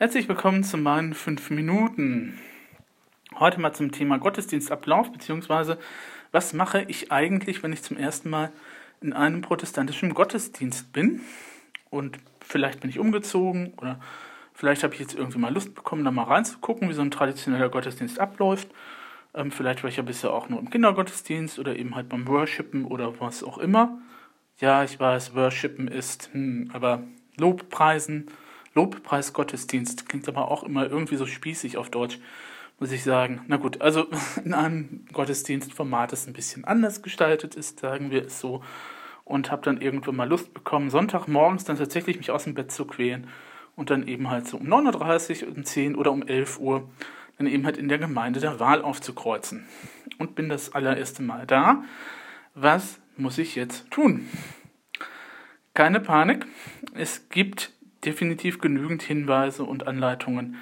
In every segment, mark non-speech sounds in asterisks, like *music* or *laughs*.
Herzlich willkommen zu meinen 5 Minuten. Heute mal zum Thema Gottesdienstablauf, beziehungsweise was mache ich eigentlich, wenn ich zum ersten Mal in einem protestantischen Gottesdienst bin und vielleicht bin ich umgezogen oder vielleicht habe ich jetzt irgendwie mal Lust bekommen, da mal reinzugucken, wie so ein traditioneller Gottesdienst abläuft. Ähm, vielleicht war ich ja bisher auch nur im Kindergottesdienst oder eben halt beim Worshipen oder was auch immer. Ja, ich weiß, Worshipen ist, hm, aber Lobpreisen Lobpreisgottesdienst klingt aber auch immer irgendwie so spießig auf Deutsch, muss ich sagen. Na gut, also *laughs* in einem Gottesdienstformat, das ein bisschen anders gestaltet ist, sagen wir es so. Und habe dann irgendwann mal Lust bekommen, Sonntagmorgens dann tatsächlich mich aus dem Bett zu quälen und dann eben halt so um 9.30 Uhr, um 10 oder um 11 Uhr dann eben halt in der Gemeinde der Wahl aufzukreuzen. Und bin das allererste Mal da. Was muss ich jetzt tun? Keine Panik. Es gibt definitiv genügend Hinweise und Anleitungen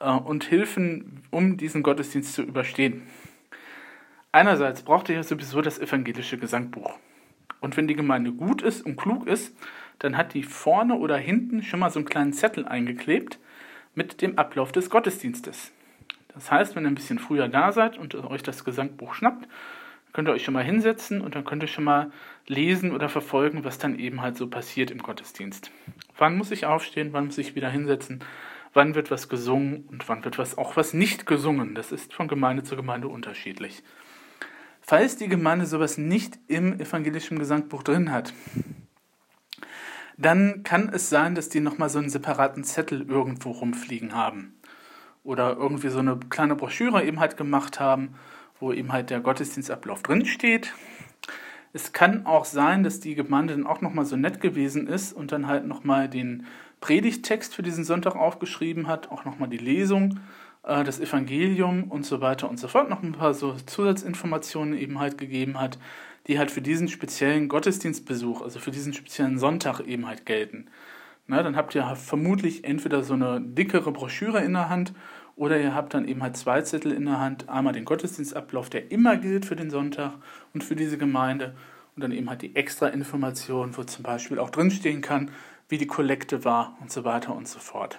äh, und Hilfen, um diesen Gottesdienst zu überstehen. Einerseits braucht ihr ja sowieso das evangelische Gesangbuch. Und wenn die Gemeinde gut ist und klug ist, dann hat die vorne oder hinten schon mal so einen kleinen Zettel eingeklebt mit dem Ablauf des Gottesdienstes. Das heißt, wenn ihr ein bisschen früher da seid und euch das Gesangbuch schnappt, könnt ihr euch schon mal hinsetzen und dann könnt ihr schon mal lesen oder verfolgen, was dann eben halt so passiert im Gottesdienst. Wann muss ich aufstehen, wann muss ich wieder hinsetzen, wann wird was gesungen und wann wird was auch was nicht gesungen. Das ist von Gemeinde zu Gemeinde unterschiedlich. Falls die Gemeinde sowas nicht im evangelischen Gesangbuch drin hat, dann kann es sein, dass die nochmal so einen separaten Zettel irgendwo rumfliegen haben. Oder irgendwie so eine kleine Broschüre eben halt gemacht haben, wo eben halt der Gottesdienstablauf drinsteht. Es kann auch sein, dass die Gemeinde dann auch nochmal so nett gewesen ist und dann halt nochmal den Predigttext für diesen Sonntag aufgeschrieben hat, auch nochmal die Lesung, äh, das Evangelium und so weiter und so fort, noch ein paar so Zusatzinformationen eben halt gegeben hat, die halt für diesen speziellen Gottesdienstbesuch, also für diesen speziellen Sonntag eben halt gelten. Na, dann habt ihr vermutlich entweder so eine dickere Broschüre in der Hand oder ihr habt dann eben halt zwei Zettel in der Hand. Einmal den Gottesdienstablauf, der immer gilt für den Sonntag und für diese Gemeinde. Und dann eben halt die extra Information, wo zum Beispiel auch drinstehen kann, wie die Kollekte war und so weiter und so fort.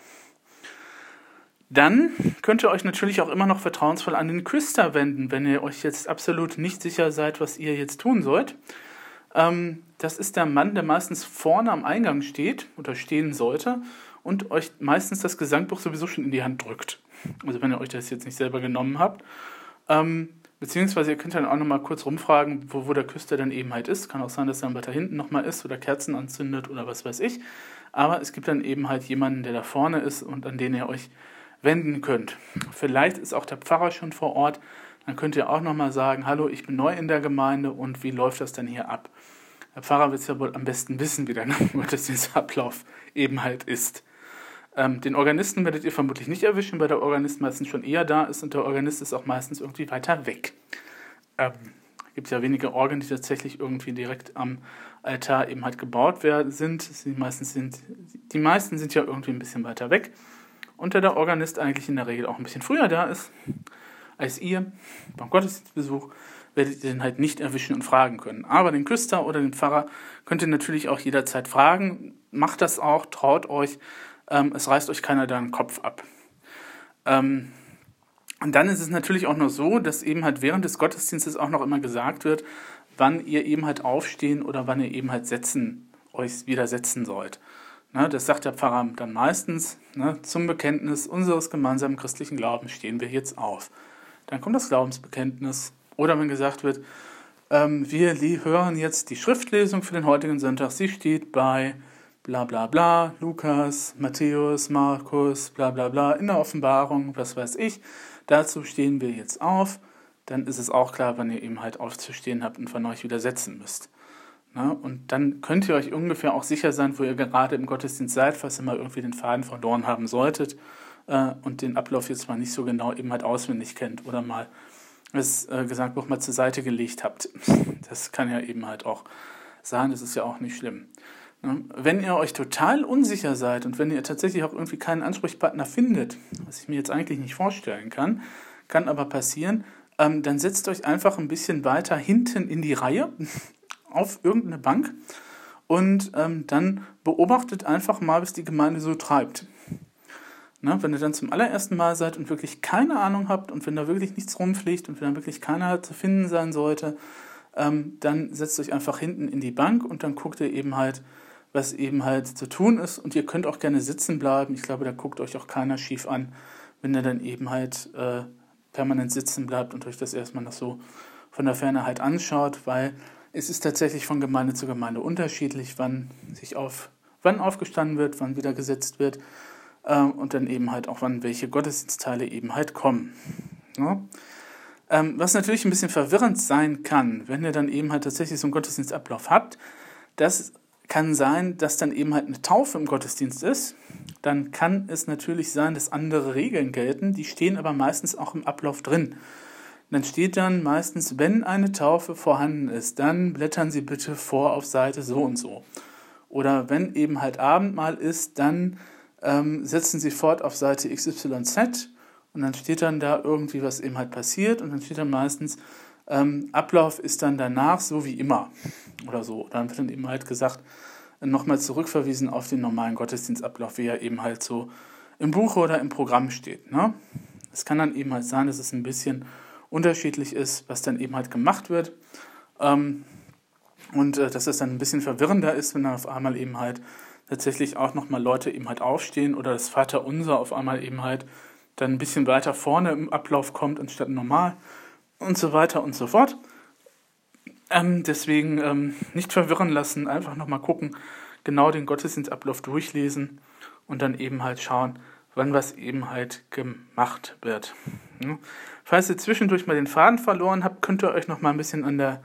Dann könnt ihr euch natürlich auch immer noch vertrauensvoll an den Küster wenden, wenn ihr euch jetzt absolut nicht sicher seid, was ihr jetzt tun sollt. Ähm, das ist der Mann, der meistens vorne am Eingang steht oder stehen sollte und euch meistens das Gesangbuch sowieso schon in die Hand drückt. Also wenn ihr euch das jetzt nicht selber genommen habt. Ähm, beziehungsweise ihr könnt dann auch nochmal kurz rumfragen, wo, wo der Küster dann eben halt ist. Kann auch sein, dass er dann weiter hinten nochmal ist oder Kerzen anzündet oder was weiß ich. Aber es gibt dann eben halt jemanden, der da vorne ist und an den ihr euch wenden könnt. Vielleicht ist auch der Pfarrer schon vor Ort. Dann könnt ihr auch nochmal sagen, hallo, ich bin neu in der Gemeinde und wie läuft das denn hier ab? Der Pfarrer wird es ja wohl am besten wissen, wie der *laughs* Gottesdienstablauf eben halt ist. Ähm, den Organisten werdet ihr vermutlich nicht erwischen, weil der Organist meistens schon eher da ist und der Organist ist auch meistens irgendwie weiter weg. Ähm, gibt ja wenige Orgeln, die tatsächlich irgendwie direkt am Altar eben halt gebaut werden sind. Die meisten sind, die meisten sind ja irgendwie ein bisschen weiter weg. Und da der Organist eigentlich in der Regel auch ein bisschen früher da ist als ihr beim Gottesdienstbesuch, werdet ihr den halt nicht erwischen und fragen können. Aber den Küster oder den Pfarrer könnt ihr natürlich auch jederzeit fragen. Macht das auch, traut euch. Ähm, es reißt euch keiner da den Kopf ab. Ähm, und dann ist es natürlich auch noch so, dass eben halt während des Gottesdienstes auch noch immer gesagt wird, wann ihr eben halt aufstehen oder wann ihr eben halt setzen, euch wieder setzen sollt. Ne, das sagt der Pfarrer dann meistens. Ne, zum Bekenntnis unseres gemeinsamen christlichen Glaubens stehen wir jetzt auf. Dann kommt das Glaubensbekenntnis. Oder wenn gesagt wird, ähm, wir hören jetzt die Schriftlesung für den heutigen Sonntag. Sie steht bei bla bla bla, Lukas, Matthäus, Markus, bla bla bla, in der Offenbarung, was weiß ich. Dazu stehen wir jetzt auf. Dann ist es auch klar, wann ihr eben halt aufzustehen habt und von euch wieder setzen müsst. Na, und dann könnt ihr euch ungefähr auch sicher sein, wo ihr gerade im Gottesdienst seid, falls ihr mal irgendwie den Faden verloren haben solltet äh, und den Ablauf jetzt mal nicht so genau eben halt auswendig kennt oder mal das äh, Gesangbuch mal zur Seite gelegt habt. *laughs* Das kann ja eben halt auch sein, das ist ja auch nicht schlimm. Ne? Wenn ihr euch total unsicher seid und wenn ihr tatsächlich auch irgendwie keinen Ansprechpartner findet, was ich mir jetzt eigentlich nicht vorstellen kann, kann aber passieren, ähm, dann setzt euch einfach ein bisschen weiter hinten in die Reihe *laughs* auf irgendeine Bank und ähm, dann beobachtet einfach mal, was die Gemeinde so treibt. Ne, wenn ihr dann zum allerersten Mal seid und wirklich keine Ahnung habt und wenn da wirklich nichts rumfliegt und wenn da wirklich keiner zu finden sein sollte, ähm, dann setzt euch einfach hinten in die Bank und dann guckt ihr eben halt, was eben halt zu tun ist. Und ihr könnt auch gerne sitzen bleiben. Ich glaube, da guckt euch auch keiner schief an, wenn ihr dann eben halt äh, permanent sitzen bleibt und euch das erstmal noch so von der Ferne halt anschaut, weil es ist tatsächlich von Gemeinde zu Gemeinde unterschiedlich, wann sich auf, wann aufgestanden wird, wann wieder gesetzt wird äh, und dann eben halt auch, wann welche Gottesdienstteile eben halt kommen. Ja? Ähm, was natürlich ein bisschen verwirrend sein kann, wenn ihr dann eben halt tatsächlich so einen Gottesdienstablauf habt, das kann sein, dass dann eben halt eine Taufe im Gottesdienst ist. Dann kann es natürlich sein, dass andere Regeln gelten, die stehen aber meistens auch im Ablauf drin. Dann steht dann meistens, wenn eine Taufe vorhanden ist, dann blättern Sie bitte vor auf Seite so und so. Oder wenn eben halt Abendmahl ist, dann ähm, setzen Sie fort auf Seite XYZ und dann steht dann da irgendwie, was eben halt passiert und dann steht dann meistens, ähm, Ablauf ist dann danach so wie immer oder so. Dann wird dann eben halt gesagt, nochmal zurückverwiesen auf den normalen Gottesdienstablauf, wie er eben halt so im Buch oder im Programm steht. Ne? Es kann dann eben halt sein, dass es ein bisschen unterschiedlich ist, was dann eben halt gemacht wird. Ähm, und äh, dass es dann ein bisschen verwirrender ist, wenn dann auf einmal eben halt tatsächlich auch nochmal Leute eben halt aufstehen oder das Vaterunser auf einmal eben halt dann ein bisschen weiter vorne im Ablauf kommt anstatt normal und so weiter und so fort. Ähm, deswegen ähm, nicht verwirren lassen, einfach nochmal gucken, genau den Gottesdienstablauf durchlesen und dann eben halt schauen, wann was eben halt gemacht wird. Ja. Falls ihr zwischendurch mal den Faden verloren habt, könnt ihr euch noch mal ein bisschen an, der,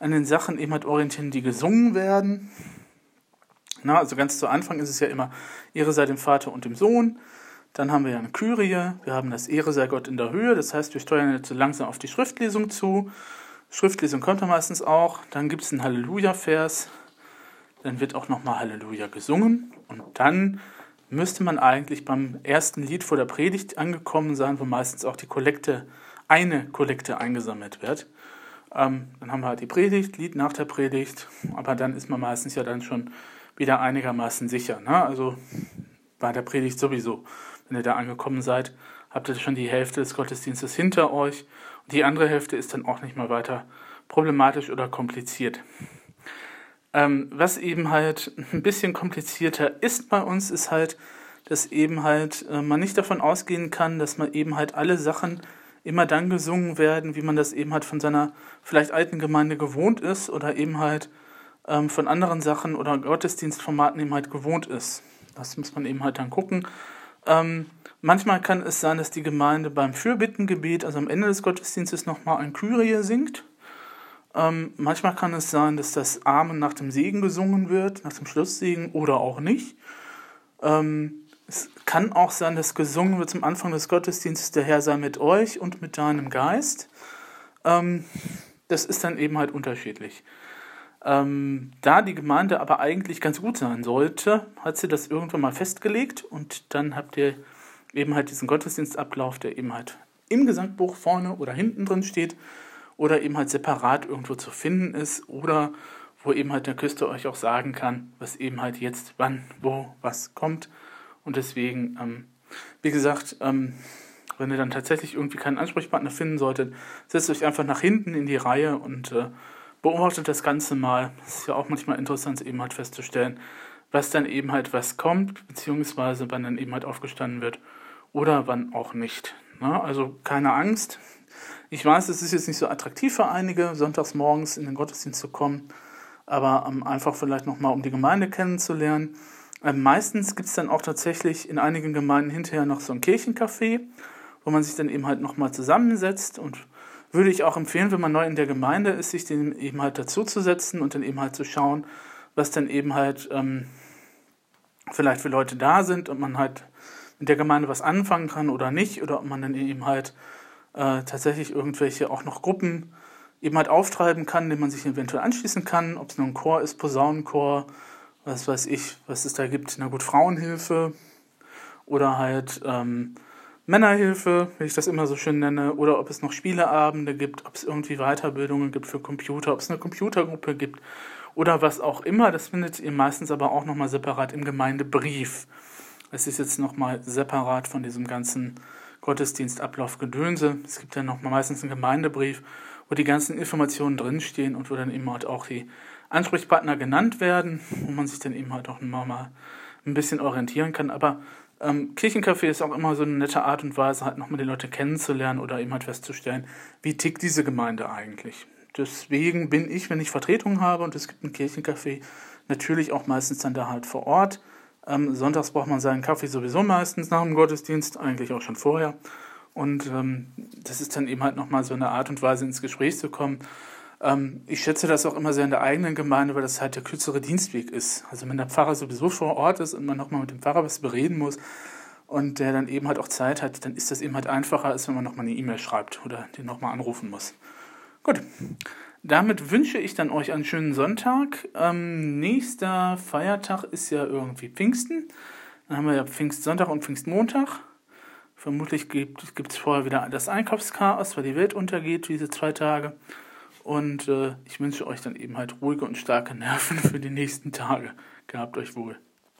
an den Sachen eben halt orientieren, die gesungen werden. Na, also ganz zu Anfang ist es ja immer Ehre sei dem Vater und dem Sohn. Dann haben wir ja eine Kyrie, wir haben das Ehre sei Gott in der Höhe, das heißt, wir steuern jetzt so langsam auf die Schriftlesung zu. Schriftlesung kommt dann meistens auch. Dann gibt es einen Halleluja-Vers. Dann wird auch nochmal Halleluja gesungen. Und dann müsste man eigentlich beim ersten Lied vor der Predigt angekommen sein, wo meistens auch die Kollekte, eine Kollekte eingesammelt wird. Ähm, dann haben wir halt die Predigt, Lied nach der Predigt, aber dann ist man meistens ja dann schon wieder einigermaßen sicher. Ne? Also bei der Predigt sowieso, wenn ihr da angekommen seid, habt ihr schon die Hälfte des Gottesdienstes hinter euch und die andere Hälfte ist dann auch nicht mal weiter problematisch oder kompliziert. Ähm, was eben halt ein bisschen komplizierter ist bei uns, ist halt, dass eben halt äh, man nicht davon ausgehen kann, dass man eben halt alle Sachen immer dann gesungen werden, wie man das eben halt von seiner vielleicht alten Gemeinde gewohnt ist oder eben halt ähm, von anderen Sachen oder Gottesdienstformaten eben halt gewohnt ist. Das muss man eben halt dann gucken. Ähm, manchmal kann es sein, dass die Gemeinde beim Fürbittengebet, also am Ende des Gottesdienstes, nochmal ein Kyrie singt. Ähm, manchmal kann es sein, dass das Amen nach dem Segen gesungen wird, nach dem Schlusssegen oder auch nicht. Ähm, es kann auch sein, dass gesungen wird zum Anfang des Gottesdienstes, der Herr sei mit euch und mit deinem Geist. Ähm, das ist dann eben halt unterschiedlich. Ähm, da die Gemeinde aber eigentlich ganz gut sein sollte, hat sie das irgendwann mal festgelegt und dann habt ihr eben halt diesen Gottesdienstablauf, der eben halt im Gesangbuch vorne oder hinten drin steht oder eben halt separat irgendwo zu finden ist oder wo eben halt der Küster euch auch sagen kann, was eben halt jetzt, wann, wo, was kommt. Und deswegen, ähm, wie gesagt, ähm, wenn ihr dann tatsächlich irgendwie keinen Ansprechpartner finden solltet, setzt euch einfach nach hinten in die Reihe und äh, beobachtet das Ganze mal. Es ist ja auch manchmal interessant, eben halt festzustellen, was dann eben halt was kommt, beziehungsweise wann dann eben halt aufgestanden wird oder wann auch nicht. Na, ne? also keine Angst, ich weiß, es ist jetzt nicht so attraktiv für einige, sonntags morgens in den Gottesdienst zu kommen, aber ähm, einfach vielleicht nochmal, um die Gemeinde kennenzulernen. Ähm, meistens gibt es dann auch tatsächlich in einigen Gemeinden hinterher noch so ein Kirchencafé, wo man sich dann eben halt nochmal zusammensetzt und würde ich auch empfehlen, wenn man neu in der Gemeinde ist, sich den eben halt dazuzusetzen und dann eben halt zu schauen, was dann eben halt ähm, vielleicht für Leute da sind und man halt mit der Gemeinde was anfangen kann oder nicht oder ob man dann eben halt äh, tatsächlich irgendwelche auch noch Gruppen eben halt auftreiben kann, denen man sich eventuell anschließen kann, ob es nur ein Chor ist, Posaunenchor, was weiß ich, was es da gibt, na gut, Frauenhilfe oder halt ähm, Männerhilfe, wie ich das immer so schön nenne, oder ob es noch Spieleabende gibt, ob es irgendwie Weiterbildungen gibt für Computer, ob es eine Computergruppe gibt oder was auch immer. Das findet ihr meistens aber auch nochmal separat im Gemeindebrief. Es ist jetzt nochmal separat von diesem ganzen Gottesdienstablauf Gedönse. Es gibt ja noch mal meistens einen Gemeindebrief, wo die ganzen Informationen drinstehen und wo dann eben halt auch die Ansprechpartner genannt werden, wo man sich dann eben halt auch mal ein bisschen orientieren kann. Aber ähm, Kirchencafé ist auch immer so eine nette Art und Weise, halt nochmal die Leute kennenzulernen oder eben halt festzustellen, wie tickt diese Gemeinde eigentlich. Deswegen bin ich, wenn ich Vertretung habe und es gibt ein Kirchencafé, natürlich auch meistens dann da halt vor Ort. Ähm, sonntags braucht man seinen Kaffee sowieso meistens nach dem Gottesdienst, eigentlich auch schon vorher. Und ähm, das ist dann eben halt nochmal so eine Art und Weise, ins Gespräch zu kommen. Ähm, ich schätze das auch immer sehr in der eigenen Gemeinde, weil das halt der kürzere Dienstweg ist. Also wenn der Pfarrer sowieso vor Ort ist und man nochmal mit dem Pfarrer was bereden muss und der dann eben halt auch Zeit hat, dann ist das eben halt einfacher, als wenn man nochmal eine E-Mail schreibt oder den nochmal anrufen muss. Gut, damit wünsche ich dann euch einen schönen Sonntag. Ähm, nächster Feiertag ist ja irgendwie Pfingsten. Dann haben wir ja Pfingstsonntag und Pfingstmontag. Vermutlich gibt es vorher wieder das Einkaufschaos, weil die Welt untergeht, diese zwei Tage. Und äh, ich wünsche euch dann eben halt ruhige und starke Nerven *laughs* für die nächsten Tage. Gehabt euch wohl.